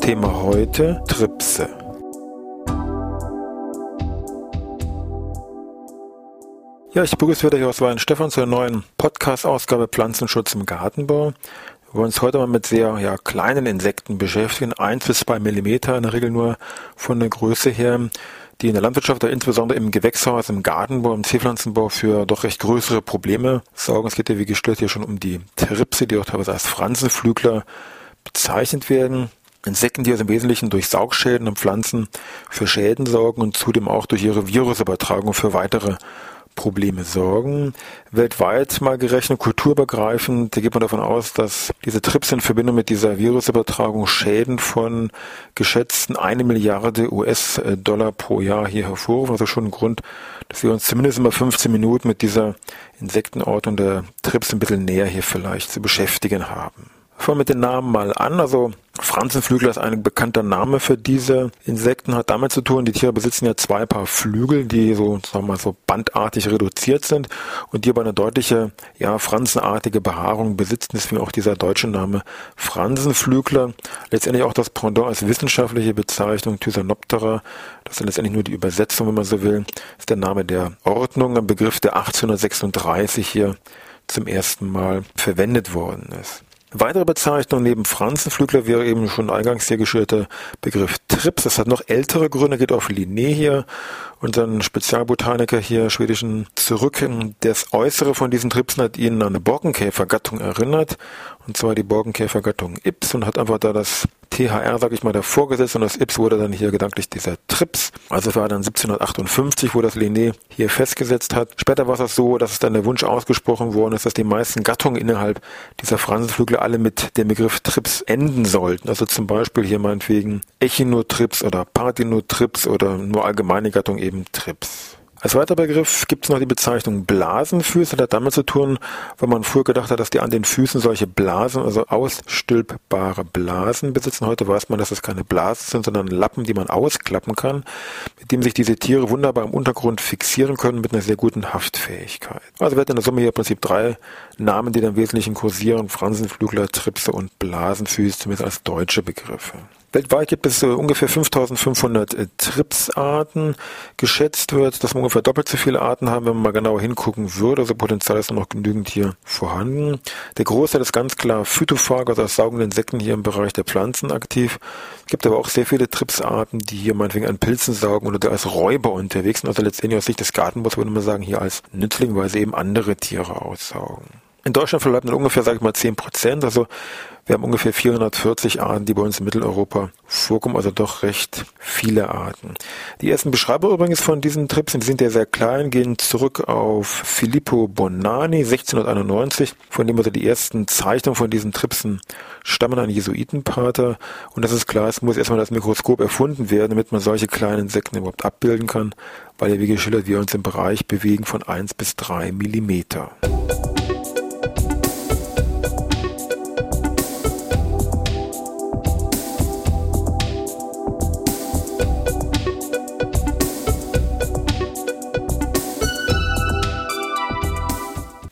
Thema heute Tripse. Ja, ich begrüße wieder hier aus Stefan zur neuen Podcast-Ausgabe Pflanzenschutz im Gartenbau. Wir wollen uns heute mal mit sehr ja, kleinen Insekten beschäftigen, 1 bis 2 Millimeter, in der Regel nur von der Größe her, die in der Landwirtschaft, insbesondere im Gewächshaus, im Gartenbau, im Zierpflanzenbau für doch recht größere Probleme sorgen. Es geht ja wie gestört hier schon um die Tripse, die auch teilweise als Fransenflügler bezeichnet werden. Insekten, die also im Wesentlichen durch Saugschäden an Pflanzen für Schäden sorgen und zudem auch durch ihre Virusübertragung für weitere Probleme sorgen. Weltweit mal gerechnet, kulturübergreifend, da geht man davon aus, dass diese Trips in Verbindung mit dieser Virusübertragung Schäden von geschätzten eine Milliarde US-Dollar pro Jahr hier hervorrufen. Also schon ein Grund, dass wir uns zumindest immer 15 Minuten mit dieser Insektenordnung der Trips ein bisschen näher hier vielleicht zu beschäftigen haben. Wir mit den Namen mal an. Also Franzenflügel ist ein bekannter Name für diese Insekten, hat damit zu tun, die Tiere besitzen ja zwei Paar Flügel, die so, sagen wir mal, so bandartig reduziert sind und die aber eine deutliche, ja, franzenartige Behaarung besitzen. Deswegen auch dieser deutsche Name Fransenflügler. Letztendlich auch das Pendant als wissenschaftliche Bezeichnung Thysanoptera. Das ist letztendlich nur die Übersetzung, wenn man so will, ist der Name der Ordnung, ein Begriff, der 1836 hier zum ersten Mal verwendet worden ist. Weitere Bezeichnung neben Franzenflügler wäre eben schon eingangs hier geschilderte Begriff Trips. Das hat noch ältere Gründe, geht auf Linné hier, unseren Spezialbotaniker hier, schwedischen, zurück. Das Äußere von diesen Tripsen hat ihn an eine Borkenkäfergattung erinnert, und zwar die Borkenkäfergattung Ips und hat einfach da das THR, sag ich mal, davor gesetzt und das Ips wurde dann hier gedanklich dieser Trips. Also war dann 1758, wo das Linné hier festgesetzt hat. Später war es das so, dass es dann der Wunsch ausgesprochen worden ist, dass die meisten Gattungen innerhalb dieser Fransenflügel alle mit dem Begriff Trips enden sollten. Also zum Beispiel hier meinetwegen Echinotrips oder Parthenotrips oder nur allgemeine Gattung eben Trips. Als weiterer Begriff gibt es noch die Bezeichnung Blasenfüße. Das hat damit zu tun, weil man früher gedacht hat, dass die an den Füßen solche Blasen, also ausstülpbare Blasen besitzen. Heute weiß man, dass es keine Blasen sind, sondern Lappen, die man ausklappen kann, mit dem sich diese Tiere wunderbar im Untergrund fixieren können mit einer sehr guten Haftfähigkeit. Also wir hatten in der Summe hier im Prinzip drei Namen, die dann im Wesentlichen kursieren. Fransenflügler, Tripse und Blasenfüße, zumindest als deutsche Begriffe. Weltweit gibt es äh, ungefähr 5500 äh, Tripsarten. Geschätzt wird, dass wir ungefähr doppelt so viele Arten haben, wenn man mal genauer hingucken würde. Also Potenzial ist noch genügend hier vorhanden. Der Großteil ist ganz klar Phytophag, also aus saugenden Insekten hier im Bereich der Pflanzen aktiv. Es gibt aber auch sehr viele Tripsarten, die hier meinetwegen an Pilzen saugen oder als Räuber unterwegs sind. Also letztendlich aus Sicht des Gartenbaus würde man sagen, hier als Nützling, weil sie eben andere Tiere aussaugen. In Deutschland verbleiben ungefähr, sage ich mal, 10 Prozent. Also wir haben ungefähr 440 Arten, die bei uns in Mitteleuropa vorkommen, also doch recht viele Arten. Die ersten Beschreiber übrigens von diesen Tripsen, die sind ja sehr klein, gehen zurück auf Filippo Bonani 1691, von dem also die ersten Zeichnungen von diesen Tripsen stammen, ein Jesuitenpater. Und das ist klar, es muss erstmal das Mikroskop erfunden werden, damit man solche kleinen Insekten überhaupt abbilden kann, weil ja wie geschildert wir uns im Bereich bewegen von 1 bis 3 Millimeter.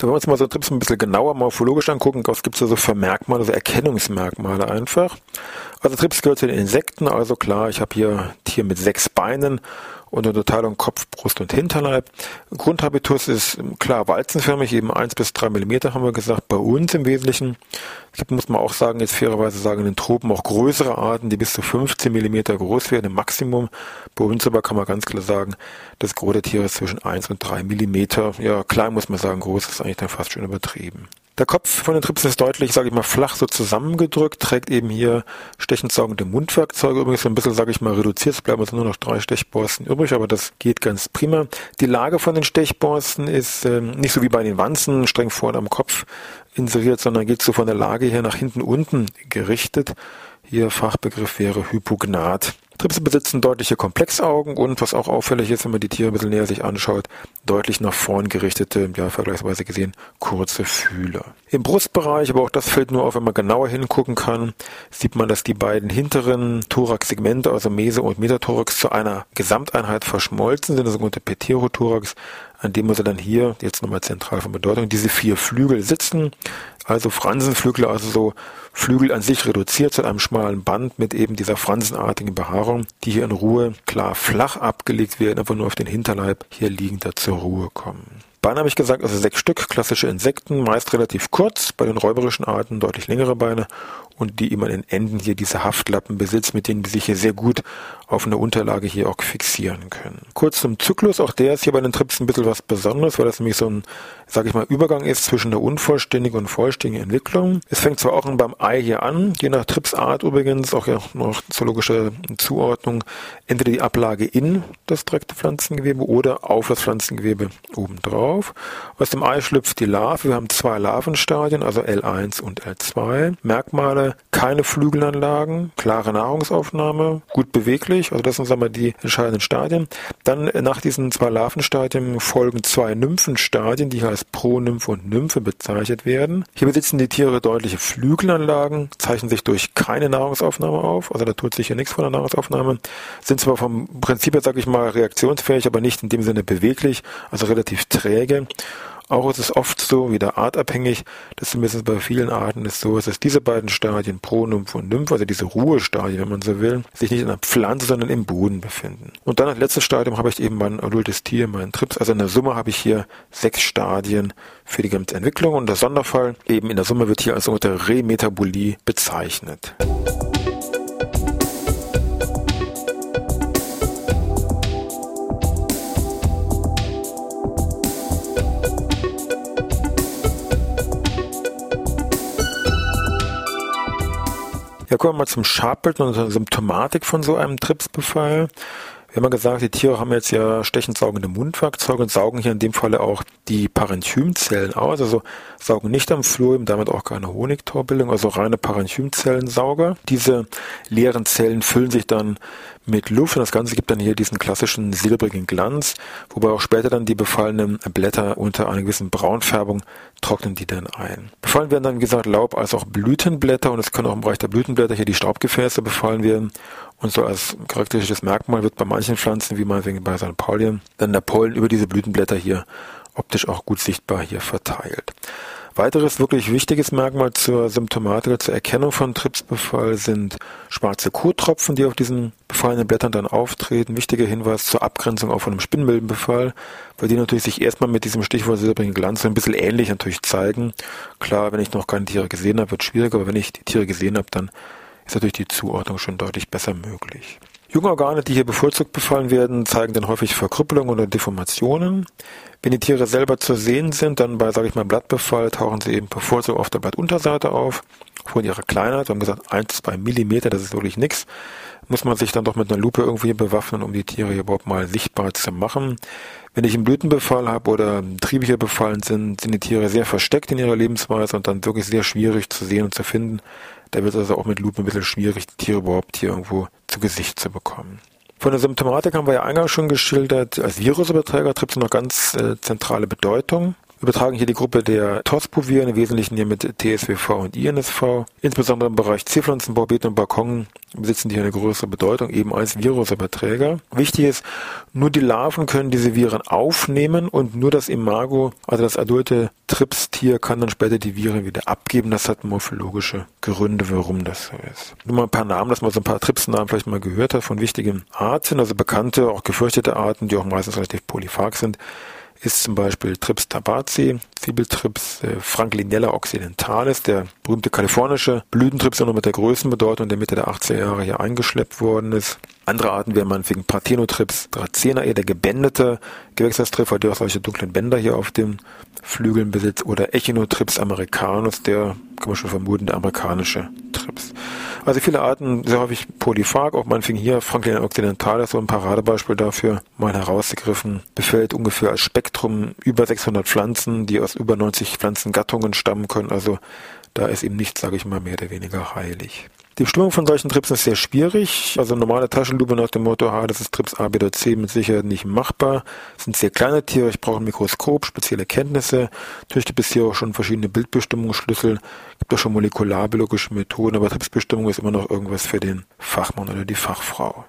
Wenn wir uns mal so Trips ein bisschen genauer morphologisch angucken, was gibt es da so für Merkmale, so Erkennungsmerkmale einfach. Also Trips gehört zu den Insekten, also klar, ich habe hier ein Tier mit sechs Beinen und Unterteilung Kopf, Brust und Hinterleib. Grundhabitus ist klar walzenförmig, eben 1 bis 3 Millimeter haben wir gesagt, bei uns im Wesentlichen. Es gibt, muss man auch sagen, jetzt fairerweise sagen, in den Tropen auch größere Arten, die bis zu 15 Millimeter groß werden im Maximum. Bei uns aber kann man ganz klar sagen, das große Tier ist zwischen 1 und 3 Millimeter. Ja, klein muss man sagen, groß ist eigentlich dann fast schon übertrieben. Der Kopf von den Trips ist deutlich, sage ich mal, flach so zusammengedrückt, trägt eben hier stechend saugende Mundwerkzeuge, übrigens so ein bisschen, sage ich mal, reduziert, es bleiben also nur noch drei Stechborsten übrig, aber das geht ganz prima. Die Lage von den Stechborsten ist ähm, nicht so wie bei den Wanzen, streng vorne am Kopf inseriert, sondern geht so von der Lage her nach hinten unten gerichtet. Hier Fachbegriff wäre Hypognat. Tripse besitzen deutliche Komplexaugen und was auch auffällig ist, wenn man die Tiere ein bisschen näher sich anschaut, deutlich nach vorn gerichtete, ja vergleichsweise gesehen, kurze Fühler. Im Brustbereich, aber auch das fällt nur auf, wenn man genauer hingucken kann, sieht man, dass die beiden hinteren Thoraxsegmente, also Mese und Metathorax, zu einer Gesamteinheit verschmolzen sind, der sogenannte Pterothorax, an dem also dann hier, jetzt nochmal zentral von Bedeutung, diese vier Flügel sitzen, also Fransenflügel, also so Flügel an sich reduziert zu einem schmalen Band mit eben dieser fransenartigen Behaarung, die hier in Ruhe klar flach abgelegt werden, einfach nur auf den Hinterleib hier liegender zur Ruhe kommen. Beine habe ich gesagt, also sechs Stück, klassische Insekten, meist relativ kurz, bei den räuberischen Arten deutlich längere Beine und die immer in den Enden hier diese Haftlappen besitzt, mit denen sie sich hier sehr gut auf einer Unterlage hier auch fixieren können. Kurz zum Zyklus, auch der ist hier bei den Trips ein bisschen was Besonderes, weil das nämlich so ein, sage ich mal, Übergang ist zwischen der unvollständigen und vollständigen Entwicklung. Es fängt zwar auch beim Ei hier an, je nach Tripsart übrigens, auch ja noch zoologische Zuordnung, entweder die Ablage in das direkte Pflanzengewebe oder auf das Pflanzengewebe obendrauf. Aus dem Ei schlüpft die Larve. Wir haben zwei Larvenstadien, also L1 und L2. Merkmale, keine Flügelanlagen, klare Nahrungsaufnahme, gut beweglich, also das sind sagen wir, die entscheidenden Stadien. Dann äh, nach diesen zwei Larvenstadien folgen zwei Nymphenstadien, die hier als Pronymphe und Nymphe bezeichnet werden. Hier besitzen die Tiere deutliche Flügelanlagen, zeichnen sich durch keine Nahrungsaufnahme auf, also da tut sich hier nichts von der Nahrungsaufnahme, sind zwar vom Prinzip her, sage ich mal, reaktionsfähig, aber nicht in dem Sinne beweglich, also relativ träge. Auch ist es oft so, wieder artabhängig, dass zumindest bei vielen Arten es so ist, dass diese beiden Stadien, Pronymph und Nymph, also diese Ruhestadien, wenn man so will, sich nicht in der Pflanze, sondern im Boden befinden. Und dann als letztes Stadium habe ich eben mein adultes Tier, meinen Trips. Also in der Summe habe ich hier sechs Stadien für die ganze Entwicklung und der Sonderfall eben in der Summe wird hier als unter Remetabolie bezeichnet. Kommen wir mal zum Schabbild und zur Symptomatik von so einem Tripsbefall. Wir haben ja gesagt, die Tiere haben jetzt ja stechend saugende Mundwerkzeuge und saugen hier in dem Falle auch die Parenchymzellen aus, also saugen nicht am Fluid, damit auch keine Honigtorbildung, also reine Parenchymzellensauger. Diese leeren Zellen füllen sich dann mit Luft und das Ganze gibt dann hier diesen klassischen silbrigen Glanz, wobei auch später dann die befallenen Blätter unter einer gewissen Braunfärbung trocknen die dann ein. Befallen werden dann, wie gesagt, Laub als auch Blütenblätter und es können auch im Bereich der Blütenblätter hier die Staubgefäße befallen werden und so als charakteristisches Merkmal wird bei manchen Pflanzen, wie meinetwegen bei St. Paulien, dann der Pollen über diese Blütenblätter hier optisch auch gut sichtbar hier verteilt. Weiteres wirklich wichtiges Merkmal zur Symptomatik, zur Erkennung von Tripsbefall sind schwarze Kottropfen, die auf diesen befallenen Blättern dann auftreten. Wichtiger Hinweis zur Abgrenzung auch von einem Spinnmilbenbefall, weil die natürlich sich erstmal mit diesem Stichwort silbrigen Glanz ein bisschen ähnlich natürlich zeigen. Klar, wenn ich noch keine Tiere gesehen habe, wird es schwieriger, aber wenn ich die Tiere gesehen habe, dann ist natürlich die Zuordnung schon deutlich besser möglich. Junge Organe, die hier bevorzugt befallen werden, zeigen dann häufig Verkrüppelungen oder Deformationen. Wenn die Tiere selber zu sehen sind, dann bei, sage ich mal, Blattbefall tauchen sie eben bevorzugt auf der Blattunterseite auf. Von ihrer Kleinheit, wir haben gesagt, 1, 2 Millimeter, das ist wirklich nichts. Muss man sich dann doch mit einer Lupe irgendwie bewaffnen, um die Tiere überhaupt mal sichtbar zu machen. Wenn ich einen Blütenbefall habe oder Triebe befallen sind, sind die Tiere sehr versteckt in ihrer Lebensweise und dann wirklich sehr schwierig zu sehen und zu finden. Da wird es also auch mit Lupe ein bisschen schwierig, die Tiere überhaupt hier irgendwo zu Gesicht zu bekommen. Von der Symptomatik haben wir ja eingangs schon geschildert. Als Virusüberträger tritt noch ganz äh, zentrale Bedeutung. Wir übertragen hier die Gruppe der TOSPO-Viren, im Wesentlichen hier mit TSWV und INSV. Insbesondere im Bereich Zierpflanzenbau, Beeten und Balkon besitzen die eine größere Bedeutung, eben als Virusüberträger. Wichtig ist, nur die Larven können diese Viren aufnehmen und nur das Imago, also das adulte Tripstier, kann dann später die Viren wieder abgeben. Das hat morphologische Gründe, warum das so ist. Nur mal ein paar Namen, dass man so ein paar Tripsnamen vielleicht mal gehört hat von wichtigen Arten, also bekannte, auch gefürchtete Arten, die auch meistens relativ polyphag sind ist zum Beispiel Trips tabaci, Zwiebeltrips äh, Franklinella occidentalis, der berühmte kalifornische Blütentrips, der noch mit der größten Bedeutung der Mitte der 80er Jahre hier eingeschleppt worden ist. Andere Arten wären meinetwegen Parthenotrips dracaenae, der gebändete Gewächshaustriffer, der auch solche dunklen Bänder hier auf den Flügeln besitzt, oder Echinotrips americanus, der, kann man schon vermuten, der amerikanische Trips. Also viele Arten, sehr häufig polyphag, auch meinetwegen hier Franklin occidentalis, so ein Paradebeispiel dafür, mal herausgegriffen, befällt ungefähr als Spektrum über 600 Pflanzen, die aus über 90 Pflanzengattungen stammen können, also da ist ihm nichts, sage ich mal, mehr oder weniger heilig. Die Bestimmung von solchen Trips ist sehr schwierig. Also normale Taschenlupe nach dem Motto, ah, das ist Trips A, B oder C mit Sicherheit nicht machbar. Das sind sehr kleine Tiere, ich brauche ein Mikroskop, spezielle Kenntnisse. Natürlich gibt es hier auch schon verschiedene Bildbestimmungsschlüssel, gibt auch schon molekularbiologische Methoden, aber Tripsbestimmung ist immer noch irgendwas für den Fachmann oder die Fachfrau.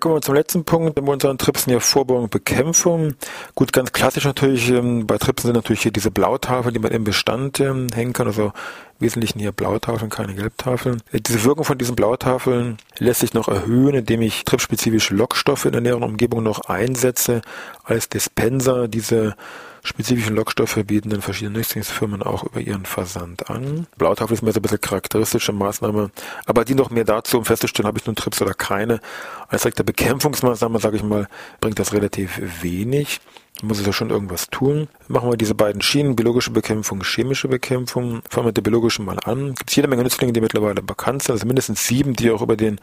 Ja, kommen wir zum letzten Punkt bei unseren Tripsen ja Vorbeugung und Bekämpfung. Gut, ganz klassisch natürlich, ähm, bei Tripsen sind natürlich hier diese Blautafeln, die man im Bestand ähm, hängen kann, also Wesentlichen hier Blautafeln, keine Gelbtafeln. Äh, diese Wirkung von diesen Blautafeln lässt sich noch erhöhen, indem ich tripspezifische Lockstoffe in der näheren Umgebung noch einsetze als Dispenser. Diese spezifischen Lockstoffe bieten dann verschiedene Nützlingsfirmen auch über ihren Versand an. Blautafel ist mehr so ein bisschen charakteristische Maßnahme, aber die noch mehr dazu, um festzustellen, habe ich nun Trips oder keine. Als direkte Bekämpfungsmaßnahme, sage ich mal, bringt das relativ wenig. Muss es ja schon irgendwas tun. Machen wir diese beiden Schienen, biologische Bekämpfung, chemische Bekämpfung. Fangen wir mit der biologischen mal an. Gibt es jede Menge Nützlinge, die mittlerweile bekannt sind, also mindestens sieben, die auch über den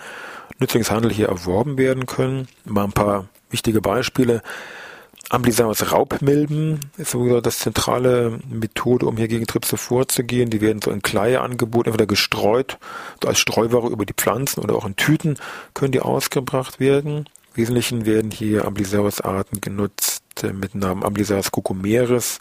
Nützlingshandel hier erworben werden können. Mal ein paar wichtige Beispiele. Amblisaurus Raubmilben ist so das zentrale Methode, um hier gegen Tripse vorzugehen. Die werden so in Kleie angeboten, entweder gestreut, so als Streuware über die Pflanzen oder auch in Tüten können die ausgebracht werden. Im Wesentlichen werden hier Amblisaurus-Arten genutzt mit Namen Amblisaurus cucumeris,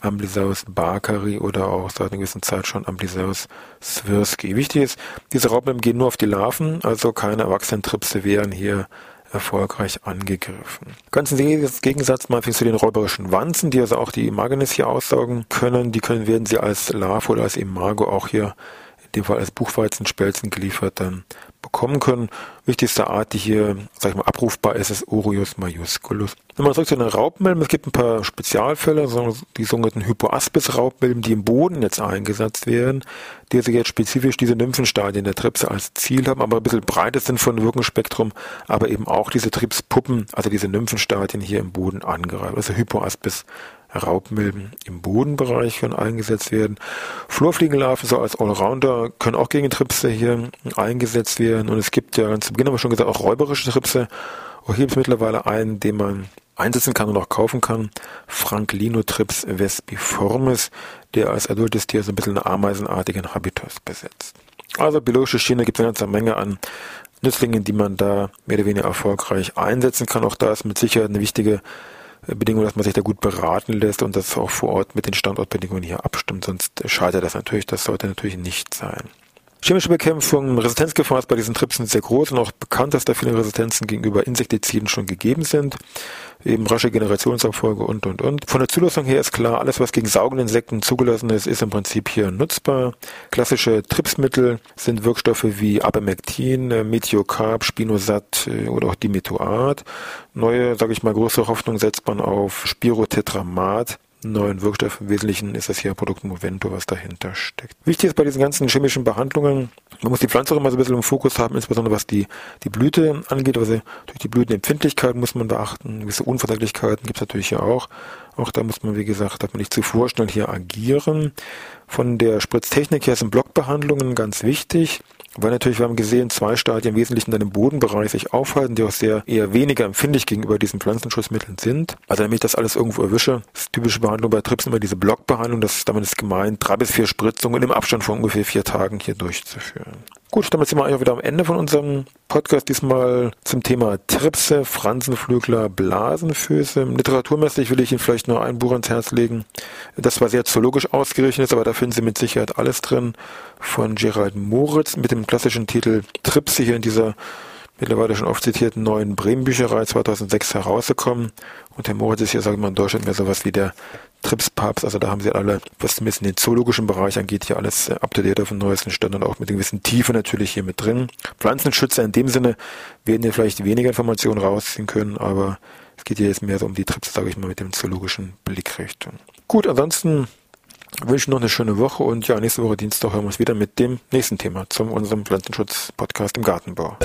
Amblisaurus barkari oder auch seit einer gewissen Zeit schon Amblisaurus swirsky. Wichtig ist, diese Raubmilben gehen nur auf die Larven, also keine erwachsenen Tripse wären hier erfolgreich angegriffen. Ganz im Gegensatz mal zu den räuberischen Wanzen, die also auch die Imagenes hier aussaugen können. Die können, werden sie als Larve oder als Imago auch hier, in dem Fall als Buchweizenspelzen geliefert, dann bekommen können. Wichtigste Art, die hier, sag ich mal, abrufbar ist, ist Orius majusculus. Nochmal zurück zu den Raubmilben. Es gibt ein paar Spezialfälle, die sogenannten Hypoaspis-Raubmilben, die im Boden jetzt eingesetzt werden, die also jetzt spezifisch diese Nymphenstadien der Tripse als Ziel haben, aber ein bisschen breites sind von Wirkungsspektrum, aber eben auch diese Tripspuppen, also diese Nymphenstadien hier im Boden angreifen. Also Hypoaspis Raubmilben im Bodenbereich können eingesetzt werden. Flurfliegenlarven so als Allrounder können auch gegen Tripse hier eingesetzt werden. Und es gibt ja ganz zu Beginn haben wir schon gesagt, auch räuberische Tripse. Auch hier gibt es mittlerweile einen, den man einsetzen kann und auch kaufen kann. Franklinotrips vespiformis, der als adultes Tier so ein bisschen einen ameisenartigen Habitus besetzt. Also biologische Schiene gibt es eine ganze Menge an Nützlingen, die man da mehr oder weniger erfolgreich einsetzen kann. Auch da ist mit Sicherheit eine wichtige Bedingung, dass man sich da gut beraten lässt und das auch vor Ort mit den Standortbedingungen hier abstimmt, sonst scheitert das natürlich. Das sollte natürlich nicht sein. Chemische Bekämpfung, Resistenzgefahr ist bei diesen Tripsen sehr groß und auch bekannt, dass da viele Resistenzen gegenüber Insektiziden schon gegeben sind. Eben rasche Generationsabfolge und, und, und. Von der Zulassung her ist klar, alles, was gegen saugende Insekten zugelassen ist, ist im Prinzip hier nutzbar. Klassische Tripsmittel sind Wirkstoffe wie Abamectin, Metiocarb, Spinosat äh, oder auch Dimetoat. Neue, sage ich mal, größere Hoffnung setzt man auf Spirotetramat neuen Wirkstoff. Im Wesentlichen ist das hier Produkt Movento, was dahinter steckt. Wichtig ist bei diesen ganzen chemischen Behandlungen, man muss die Pflanze auch immer so ein bisschen im Fokus haben, insbesondere was die, die Blüte angeht. Also durch die Blütenempfindlichkeit muss man beachten. Gewisse Unverträglichkeiten gibt es natürlich ja auch. Auch da muss man, wie gesagt, darf man nicht zu vorschnell hier agieren. Von der Spritztechnik her sind Blockbehandlungen ganz wichtig. Weil natürlich, wir haben gesehen, zwei Stadien im Wesentlichen dann im Bodenbereich sich aufhalten, die auch sehr eher weniger empfindlich gegenüber diesen Pflanzenschutzmitteln sind. Also damit ich das alles irgendwo erwische, ist typische Behandlung bei Trips immer diese Blockbehandlung, das damit ist gemeint, drei bis vier Spritzungen im Abstand von ungefähr vier Tagen hier durchzuführen. Gut, damit sind wir eigentlich wieder am Ende von unserem Podcast. Diesmal zum Thema Tripse, Fransenflügler, Blasenfüße. Literaturmäßig will ich Ihnen vielleicht nur ein Buch ans Herz legen. Das zwar sehr zoologisch ausgerichtet ist, aber da finden Sie mit Sicherheit alles drin. Von Gerald Moritz mit dem klassischen Titel Tripse hier in dieser mittlerweile schon oft zitierten neuen Bremen-Bücherei 2006 herausgekommen. Und Herr Moritz ist hier, sagen wir mal, in Deutschland mehr sowas wie der Trips-Papst. Also da haben sie alle, was zumindest in den zoologischen Bereich angeht, hier alles up to date auf dem neuesten Stand und auch mit einer gewissen Tiefe natürlich hier mit drin. Pflanzenschützer in dem Sinne werden hier vielleicht weniger Informationen rausziehen können, aber es geht hier jetzt mehr so um die Trips, sage ich mal, mit dem zoologischen Blickrichtung. Gut, ansonsten wünsche ich noch eine schöne Woche und ja, nächste Woche Dienstag hören wir uns wieder mit dem nächsten Thema zum unserem Pflanzenschutz-Podcast im Gartenbau.